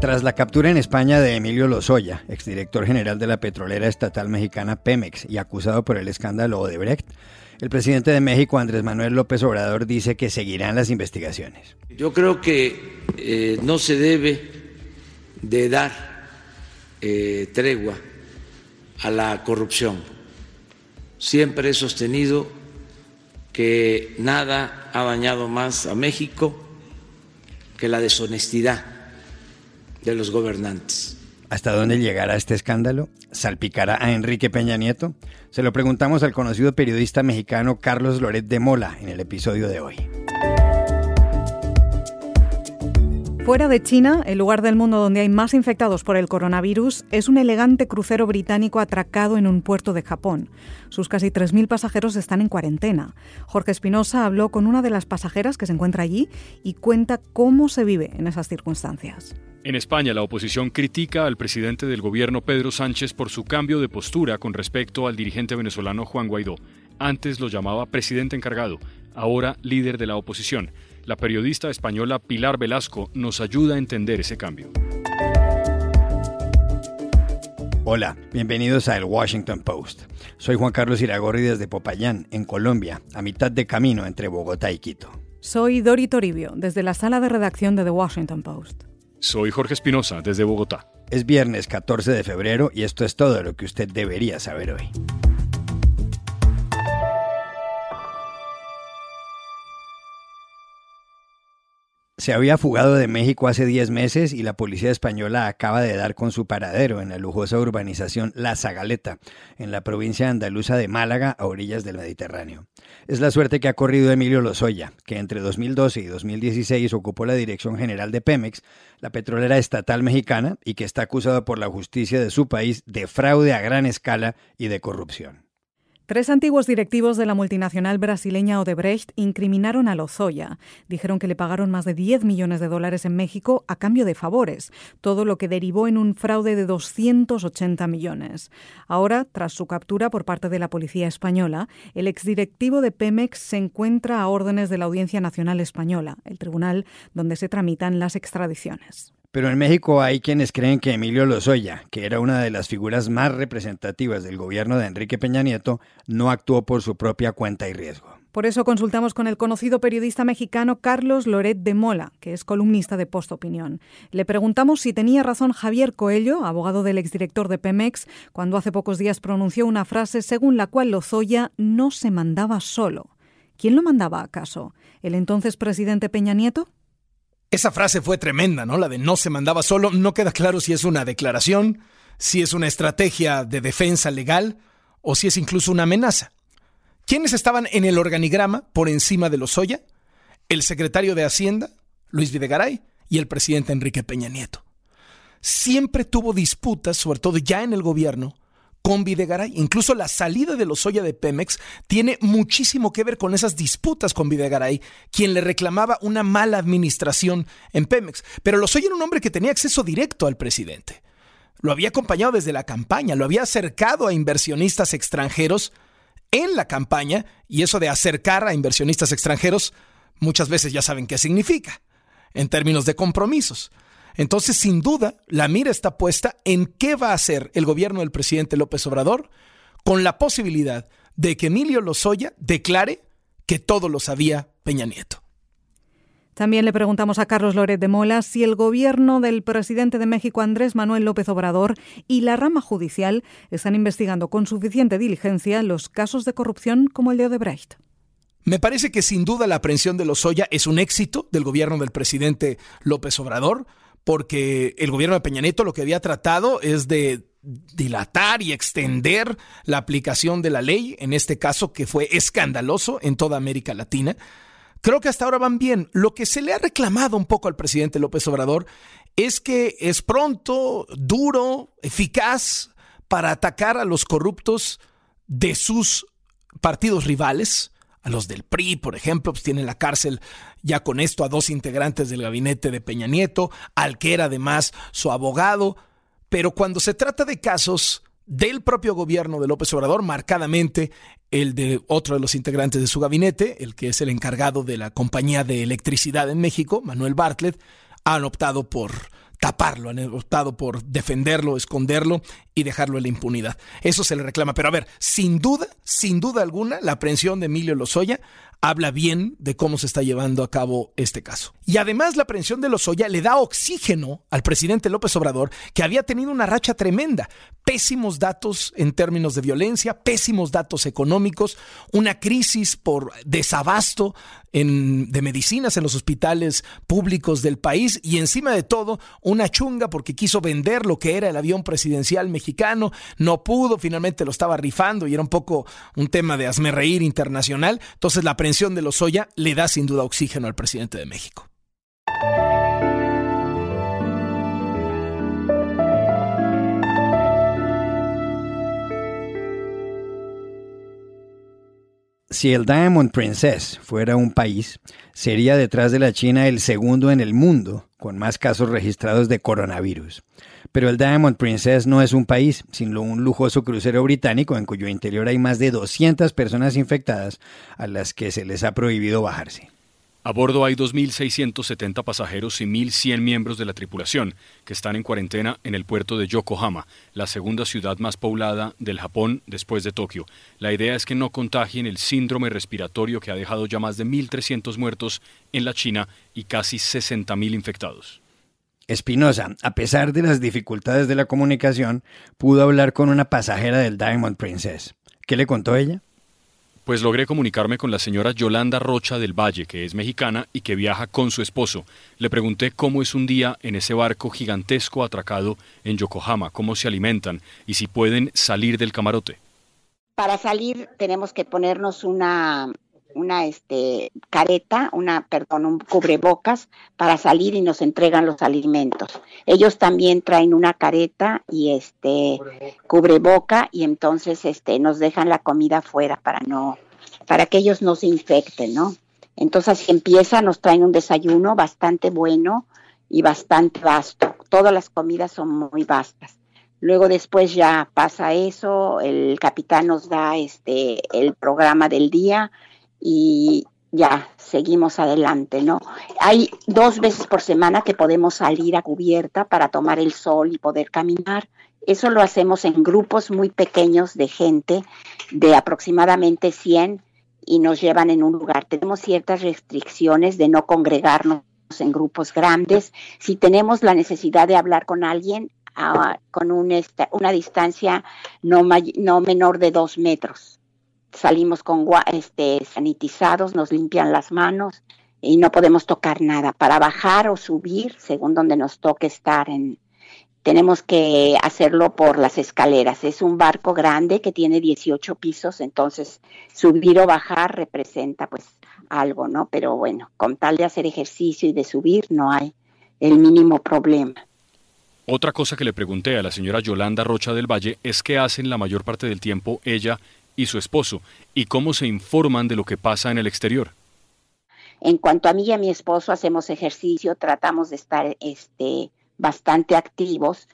Tras la captura en España de Emilio Lozoya, exdirector general de la petrolera estatal mexicana Pemex y acusado por el escándalo Odebrecht, el presidente de México, Andrés Manuel López Obrador, dice que seguirán las investigaciones. Yo creo que eh, no se debe de dar eh, tregua a la corrupción. Siempre he sostenido que nada ha dañado más a México que la deshonestidad de los gobernantes. ¿Hasta dónde llegará este escándalo? ¿Salpicará a Enrique Peña Nieto? Se lo preguntamos al conocido periodista mexicano Carlos Loret de Mola en el episodio de hoy. Fuera de China, el lugar del mundo donde hay más infectados por el coronavirus es un elegante crucero británico atracado en un puerto de Japón. Sus casi 3.000 pasajeros están en cuarentena. Jorge Espinosa habló con una de las pasajeras que se encuentra allí y cuenta cómo se vive en esas circunstancias. En España, la oposición critica al presidente del gobierno Pedro Sánchez por su cambio de postura con respecto al dirigente venezolano Juan Guaidó. Antes lo llamaba presidente encargado, ahora líder de la oposición. La periodista española Pilar Velasco nos ayuda a entender ese cambio. Hola, bienvenidos a El Washington Post. Soy Juan Carlos Iragorri desde Popayán, en Colombia, a mitad de camino entre Bogotá y Quito. Soy Dori Toribio, desde la sala de redacción de The Washington Post. Soy Jorge Espinosa, desde Bogotá. Es viernes 14 de febrero y esto es todo lo que usted debería saber hoy. Se había fugado de México hace 10 meses y la policía española acaba de dar con su paradero en la lujosa urbanización La Zagaleta, en la provincia andaluza de Málaga, a orillas del Mediterráneo. Es la suerte que ha corrido Emilio Lozoya, que entre 2012 y 2016 ocupó la dirección general de Pemex, la petrolera estatal mexicana, y que está acusado por la justicia de su país de fraude a gran escala y de corrupción. Tres antiguos directivos de la multinacional brasileña Odebrecht incriminaron a Lozoya. Dijeron que le pagaron más de 10 millones de dólares en México a cambio de favores, todo lo que derivó en un fraude de 280 millones. Ahora, tras su captura por parte de la policía española, el exdirectivo de Pemex se encuentra a órdenes de la Audiencia Nacional Española, el tribunal donde se tramitan las extradiciones. Pero en México hay quienes creen que Emilio Lozoya, que era una de las figuras más representativas del gobierno de Enrique Peña Nieto, no actuó por su propia cuenta y riesgo. Por eso consultamos con el conocido periodista mexicano Carlos Loret de Mola, que es columnista de Post Opinión. Le preguntamos si tenía razón Javier Coello, abogado del exdirector de Pemex, cuando hace pocos días pronunció una frase según la cual Lozoya no se mandaba solo. ¿Quién lo mandaba acaso? ¿El entonces presidente Peña Nieto? Esa frase fue tremenda, ¿no? La de no se mandaba solo. No queda claro si es una declaración, si es una estrategia de defensa legal o si es incluso una amenaza. ¿Quiénes estaban en el organigrama por encima de los Oya? El secretario de Hacienda, Luis Videgaray, y el presidente Enrique Peña Nieto. Siempre tuvo disputas, sobre todo ya en el gobierno, con Videgaray. Incluso la salida de Lozoya de Pemex tiene muchísimo que ver con esas disputas con Videgaray, quien le reclamaba una mala administración en Pemex. Pero Lozoya era un hombre que tenía acceso directo al presidente. Lo había acompañado desde la campaña, lo había acercado a inversionistas extranjeros en la campaña, y eso de acercar a inversionistas extranjeros, muchas veces ya saben qué significa, en términos de compromisos. Entonces, sin duda, la mira está puesta en qué va a hacer el gobierno del presidente López Obrador con la posibilidad de que Emilio Lozoya declare que todo lo sabía Peña Nieto. También le preguntamos a Carlos Loret de Mola si el gobierno del presidente de México Andrés Manuel López Obrador y la rama judicial están investigando con suficiente diligencia los casos de corrupción como el de Odebrecht. Me parece que sin duda la aprehensión de Lozoya es un éxito del gobierno del presidente López Obrador porque el gobierno de Peña Nieto lo que había tratado es de dilatar y extender la aplicación de la ley, en este caso que fue escandaloso en toda América Latina. Creo que hasta ahora van bien. Lo que se le ha reclamado un poco al presidente López Obrador es que es pronto, duro, eficaz para atacar a los corruptos de sus partidos rivales. A los del PRI, por ejemplo, pues tienen la cárcel ya con esto a dos integrantes del gabinete de Peña Nieto, al que era además su abogado. Pero cuando se trata de casos del propio gobierno de López Obrador, marcadamente el de otro de los integrantes de su gabinete, el que es el encargado de la compañía de electricidad en México, Manuel Bartlett, han optado por taparlo, han optado por defenderlo, esconderlo y dejarlo en la impunidad. Eso se le reclama. Pero a ver, sin duda, sin duda alguna, la aprehensión de Emilio Lozoya habla bien de cómo se está llevando a cabo este caso. Y además la aprehensión de Lozoya le da oxígeno al presidente López Obrador, que había tenido una racha tremenda, pésimos datos en términos de violencia, pésimos datos económicos, una crisis por desabasto de medicinas en los hospitales públicos del país y encima de todo una chunga porque quiso vender lo que era el avión presidencial mexicano, no pudo, finalmente lo estaba rifando y era un poco un tema de reír internacional. Entonces la aprehensión de Lozoya le da sin duda oxígeno al presidente de México. Si el Diamond Princess fuera un país, sería detrás de la China el segundo en el mundo con más casos registrados de coronavirus. Pero el Diamond Princess no es un país, sino un lujoso crucero británico en cuyo interior hay más de 200 personas infectadas a las que se les ha prohibido bajarse. A bordo hay 2.670 pasajeros y 1.100 miembros de la tripulación, que están en cuarentena en el puerto de Yokohama, la segunda ciudad más poblada del Japón después de Tokio. La idea es que no contagien el síndrome respiratorio que ha dejado ya más de 1.300 muertos en la China y casi 60.000 infectados. Espinosa, a pesar de las dificultades de la comunicación, pudo hablar con una pasajera del Diamond Princess. ¿Qué le contó ella? Pues logré comunicarme con la señora Yolanda Rocha del Valle, que es mexicana y que viaja con su esposo. Le pregunté cómo es un día en ese barco gigantesco atracado en Yokohama, cómo se alimentan y si pueden salir del camarote. Para salir tenemos que ponernos una una este, careta, una, perdón, un cubrebocas para salir y nos entregan los alimentos. Ellos también traen una careta y este cubreboca y entonces este nos dejan la comida fuera para no para que ellos no se infecten, ¿no? Entonces así empieza, nos traen un desayuno bastante bueno y bastante vasto. Todas las comidas son muy vastas. Luego después ya pasa eso, el capitán nos da este el programa del día y ya seguimos adelante, ¿no? Hay dos veces por semana que podemos salir a cubierta para tomar el sol y poder caminar. Eso lo hacemos en grupos muy pequeños de gente, de aproximadamente 100, y nos llevan en un lugar. Tenemos ciertas restricciones de no congregarnos en grupos grandes. Si tenemos la necesidad de hablar con alguien, ah, con una distancia no, no menor de dos metros salimos con este, sanitizados, nos limpian las manos y no podemos tocar nada. Para bajar o subir, según donde nos toque estar, en, tenemos que hacerlo por las escaleras. Es un barco grande que tiene 18 pisos, entonces subir o bajar representa pues algo, ¿no? Pero bueno, con tal de hacer ejercicio y de subir no hay el mínimo problema. Otra cosa que le pregunté a la señora Yolanda Rocha del Valle es qué hacen la mayor parte del tiempo ella y su esposo y cómo se informan de lo que pasa en el exterior. En cuanto a mí y a mi esposo hacemos ejercicio, tratamos de estar este, bastante activos.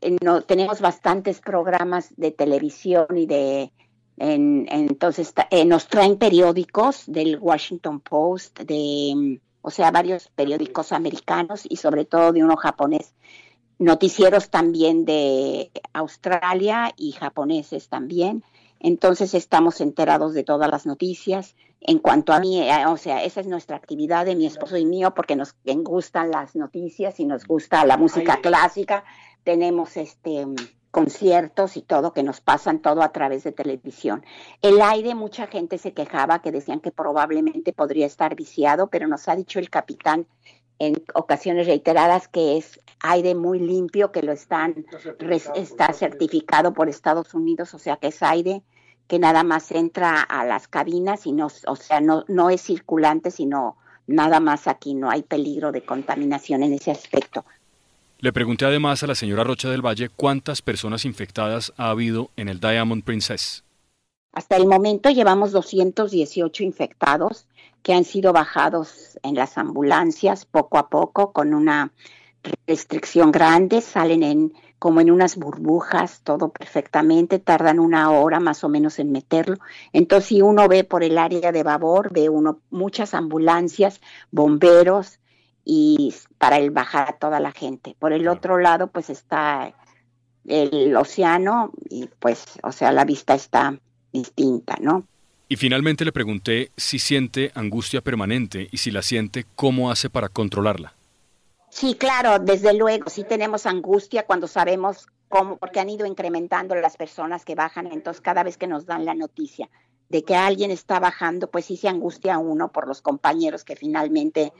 Eh, no, tenemos bastantes programas de televisión y de entonces eh, nos traen periódicos del Washington Post, de o sea, varios periódicos americanos y sobre todo de uno japonés. Noticieros también de Australia y japoneses también entonces estamos enterados de todas las noticias. En cuanto a mí, eh, o sea, esa es nuestra actividad de mi esposo y mío porque nos gustan las noticias y nos gusta la música clásica. Tenemos este conciertos y todo que nos pasan todo a través de televisión. El aire, mucha gente se quejaba que decían que probablemente podría estar viciado, pero nos ha dicho el capitán en ocasiones reiteradas que es aire muy limpio, que lo están, está certificado por Estados Unidos, o sea que es aire que nada más entra a las cabinas y no, o sea, no, no es circulante, sino nada más aquí, no hay peligro de contaminación en ese aspecto. Le pregunté además a la señora Rocha del Valle cuántas personas infectadas ha habido en el Diamond Princess. Hasta el momento llevamos 218 infectados que han sido bajados en las ambulancias poco a poco con una restricción grande, salen en como en unas burbujas, todo perfectamente, tardan una hora más o menos en meterlo. Entonces, si uno ve por el área de babor, ve uno muchas ambulancias, bomberos y para el bajar a toda la gente. Por el otro lado, pues está el océano y pues, o sea, la vista está distinta, ¿no? Y finalmente le pregunté si siente angustia permanente y si la siente, ¿cómo hace para controlarla? Sí, claro, desde luego, sí tenemos angustia cuando sabemos cómo, porque han ido incrementando las personas que bajan, entonces cada vez que nos dan la noticia de que alguien está bajando, pues sí se angustia uno por los compañeros que finalmente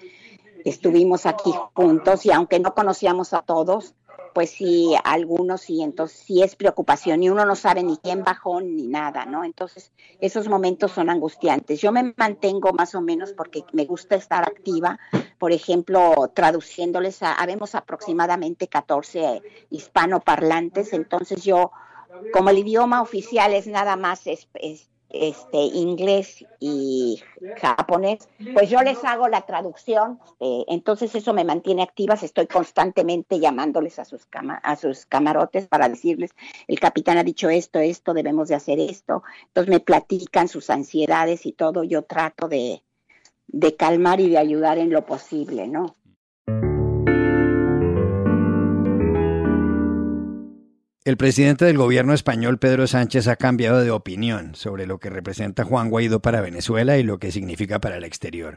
estuvimos aquí juntos y aunque no conocíamos a todos, pues sí, algunos sí, entonces sí es preocupación y uno no sabe ni quién bajó ni nada, ¿no? Entonces esos momentos son angustiantes. Yo me mantengo más o menos porque me gusta estar activa, por ejemplo, traduciéndoles, a, habemos aproximadamente 14 hispanoparlantes, entonces yo, como el idioma oficial es nada más es, este, inglés y japonés, pues yo les hago la traducción, eh, entonces eso me mantiene activas, estoy constantemente llamándoles a sus, a sus camarotes para decirles, el capitán ha dicho esto, esto, debemos de hacer esto, entonces me platican sus ansiedades y todo, yo trato de, de calmar y de ayudar en lo posible, ¿no? El presidente del gobierno español, Pedro Sánchez, ha cambiado de opinión sobre lo que representa Juan Guaidó para Venezuela y lo que significa para el exterior.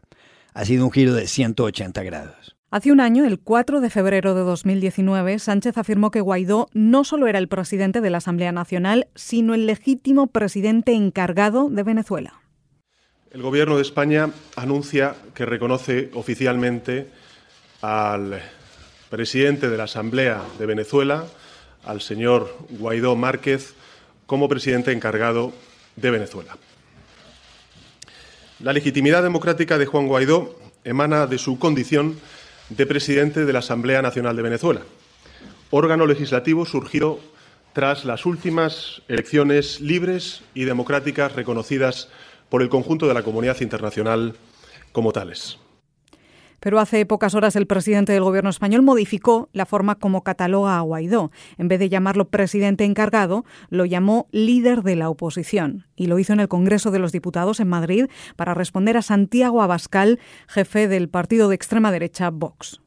Ha sido un giro de 180 grados. Hace un año, el 4 de febrero de 2019, Sánchez afirmó que Guaidó no solo era el presidente de la Asamblea Nacional, sino el legítimo presidente encargado de Venezuela. El Gobierno de España anuncia que reconoce oficialmente al presidente de la Asamblea de Venezuela, al señor Guaidó Márquez como presidente encargado de Venezuela. La legitimidad democrática de Juan Guaidó emana de su condición de presidente de la Asamblea Nacional de Venezuela, órgano legislativo surgido tras las últimas elecciones libres y democráticas reconocidas por el conjunto de la comunidad internacional como tales. Pero hace pocas horas el presidente del gobierno español modificó la forma como cataloga a Guaidó. En vez de llamarlo presidente encargado, lo llamó líder de la oposición. Y lo hizo en el Congreso de los Diputados en Madrid para responder a Santiago Abascal, jefe del partido de extrema derecha Vox.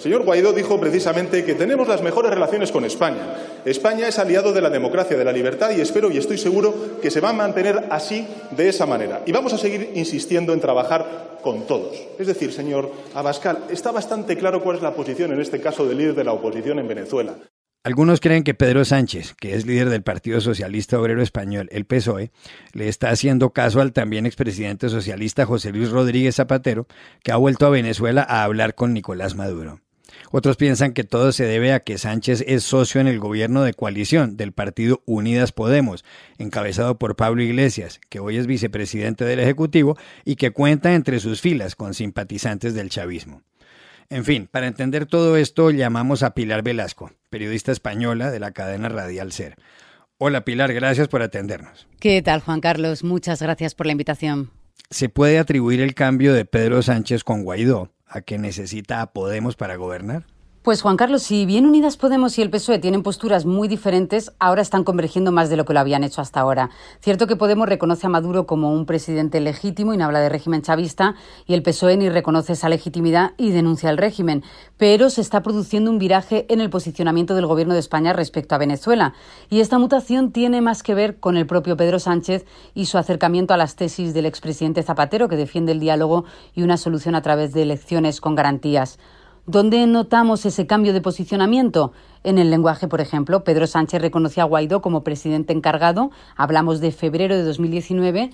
Señor Guaidó dijo precisamente que tenemos las mejores relaciones con España. España es aliado de la democracia, de la libertad y espero y estoy seguro que se va a mantener así, de esa manera. Y vamos a seguir insistiendo en trabajar con todos. Es decir, señor Abascal, está bastante claro cuál es la posición en este caso del líder de la oposición en Venezuela. Algunos creen que Pedro Sánchez, que es líder del Partido Socialista Obrero Español, el PSOE, le está haciendo caso al también expresidente socialista José Luis Rodríguez Zapatero, que ha vuelto a Venezuela a hablar con Nicolás Maduro. Otros piensan que todo se debe a que Sánchez es socio en el gobierno de coalición del partido Unidas Podemos, encabezado por Pablo Iglesias, que hoy es vicepresidente del Ejecutivo y que cuenta entre sus filas con simpatizantes del chavismo. En fin, para entender todo esto llamamos a Pilar Velasco, periodista española de la cadena Radial Ser. Hola Pilar, gracias por atendernos. ¿Qué tal Juan Carlos? Muchas gracias por la invitación. ¿Se puede atribuir el cambio de Pedro Sánchez con Guaidó a que necesita a Podemos para gobernar? Pues Juan Carlos, si bien Unidas Podemos y el PSOE tienen posturas muy diferentes, ahora están convergiendo más de lo que lo habían hecho hasta ahora. Cierto que Podemos reconoce a Maduro como un presidente legítimo y no habla de régimen chavista, y el PSOE ni reconoce esa legitimidad y denuncia el régimen. Pero se está produciendo un viraje en el posicionamiento del Gobierno de España respecto a Venezuela. Y esta mutación tiene más que ver con el propio Pedro Sánchez y su acercamiento a las tesis del expresidente Zapatero, que defiende el diálogo y una solución a través de elecciones con garantías. ¿Dónde notamos ese cambio de posicionamiento? En el lenguaje, por ejemplo, Pedro Sánchez reconoció a Guaidó como presidente encargado, hablamos de febrero de 2019,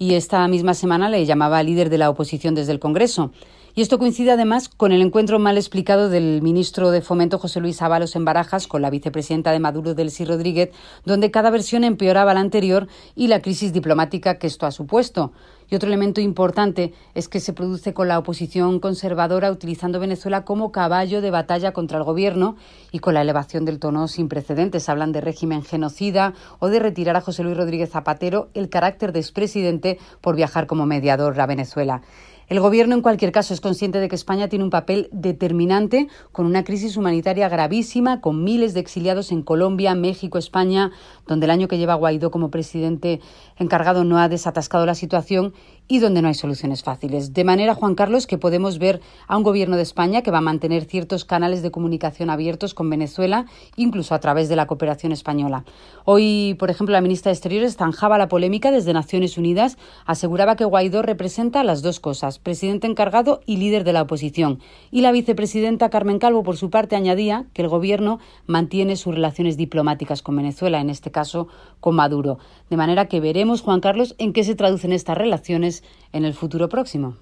y esta misma semana le llamaba líder de la oposición desde el Congreso. Y esto coincide además con el encuentro mal explicado del ministro de Fomento José Luis Ábalos en Barajas con la vicepresidenta de Maduro, Delcy Rodríguez, donde cada versión empeoraba la anterior y la crisis diplomática que esto ha supuesto. Y otro elemento importante es que se produce con la oposición conservadora utilizando Venezuela como caballo de batalla contra el gobierno y con la elevación del tono sin precedentes. Hablan de régimen genocida o de retirar a José Luis Rodríguez Zapatero el carácter de expresidente por viajar como mediador a Venezuela. El Gobierno, en cualquier caso, es consciente de que España tiene un papel determinante con una crisis humanitaria gravísima, con miles de exiliados en Colombia, México, España, donde el año que lleva Guaidó como presidente encargado no ha desatascado la situación y donde no hay soluciones fáciles. De manera, Juan Carlos, que podemos ver a un gobierno de España que va a mantener ciertos canales de comunicación abiertos con Venezuela, incluso a través de la cooperación española. Hoy, por ejemplo, la ministra de Exteriores zanjaba la polémica desde Naciones Unidas, aseguraba que Guaidó representa las dos cosas, presidente encargado y líder de la oposición. Y la vicepresidenta Carmen Calvo, por su parte, añadía que el gobierno mantiene sus relaciones diplomáticas con Venezuela, en este caso con Maduro. De manera que veremos, Juan Carlos, en qué se traducen estas relaciones en el futuro próximo.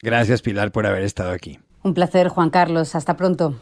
Gracias Pilar por haber estado aquí. Un placer Juan Carlos, hasta pronto.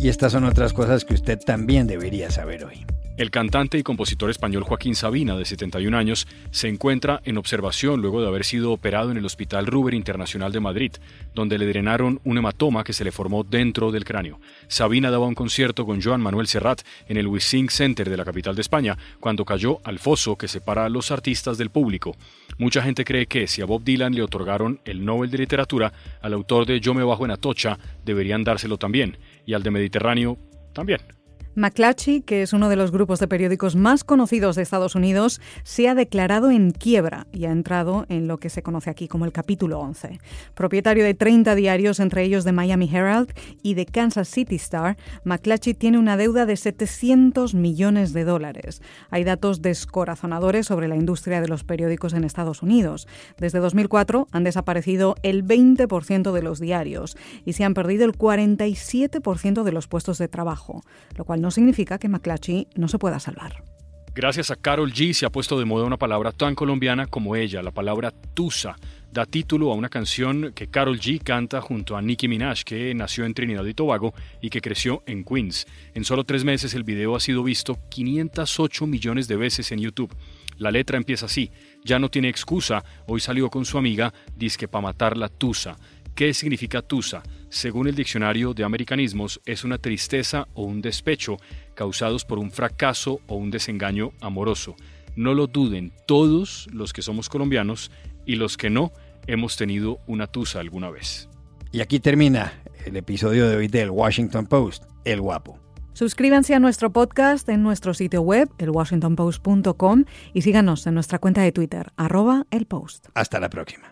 Y estas son otras cosas que usted también debería saber hoy. El cantante y compositor español Joaquín Sabina, de 71 años, se encuentra en observación luego de haber sido operado en el Hospital Ruber Internacional de Madrid, donde le drenaron un hematoma que se le formó dentro del cráneo. Sabina daba un concierto con Joan Manuel Serrat en el Wissing Center de la capital de España, cuando cayó al foso que separa a los artistas del público. Mucha gente cree que si a Bob Dylan le otorgaron el Nobel de Literatura, al autor de Yo me bajo en Atocha deberían dárselo también, y al de Mediterráneo también. McClatchy, que es uno de los grupos de periódicos más conocidos de Estados Unidos, se ha declarado en quiebra y ha entrado en lo que se conoce aquí como el capítulo 11. Propietario de 30 diarios, entre ellos de Miami Herald y de Kansas City Star, McClatchy tiene una deuda de 700 millones de dólares. Hay datos descorazonadores sobre la industria de los periódicos en Estados Unidos. Desde 2004 han desaparecido el 20% de los diarios y se han perdido el 47% de los puestos de trabajo, lo cual no significa que McClatchy no se pueda salvar. Gracias a Carol G se ha puesto de moda una palabra tan colombiana como ella, la palabra tusa. Da título a una canción que Carol G canta junto a Nicki Minaj, que nació en Trinidad y Tobago y que creció en Queens. En solo tres meses el video ha sido visto 508 millones de veces en YouTube. La letra empieza así, ya no tiene excusa, hoy salió con su amiga, disque pa' matar la tusa. ¿Qué significa tusa? Según el diccionario de americanismos, es una tristeza o un despecho causados por un fracaso o un desengaño amoroso. No lo duden, todos los que somos colombianos y los que no hemos tenido una tusa alguna vez. Y aquí termina el episodio de hoy del Washington Post, El Guapo. Suscríbanse a nuestro podcast en nuestro sitio web, elwashingtonpost.com, y síganos en nuestra cuenta de Twitter, arroba el post. Hasta la próxima.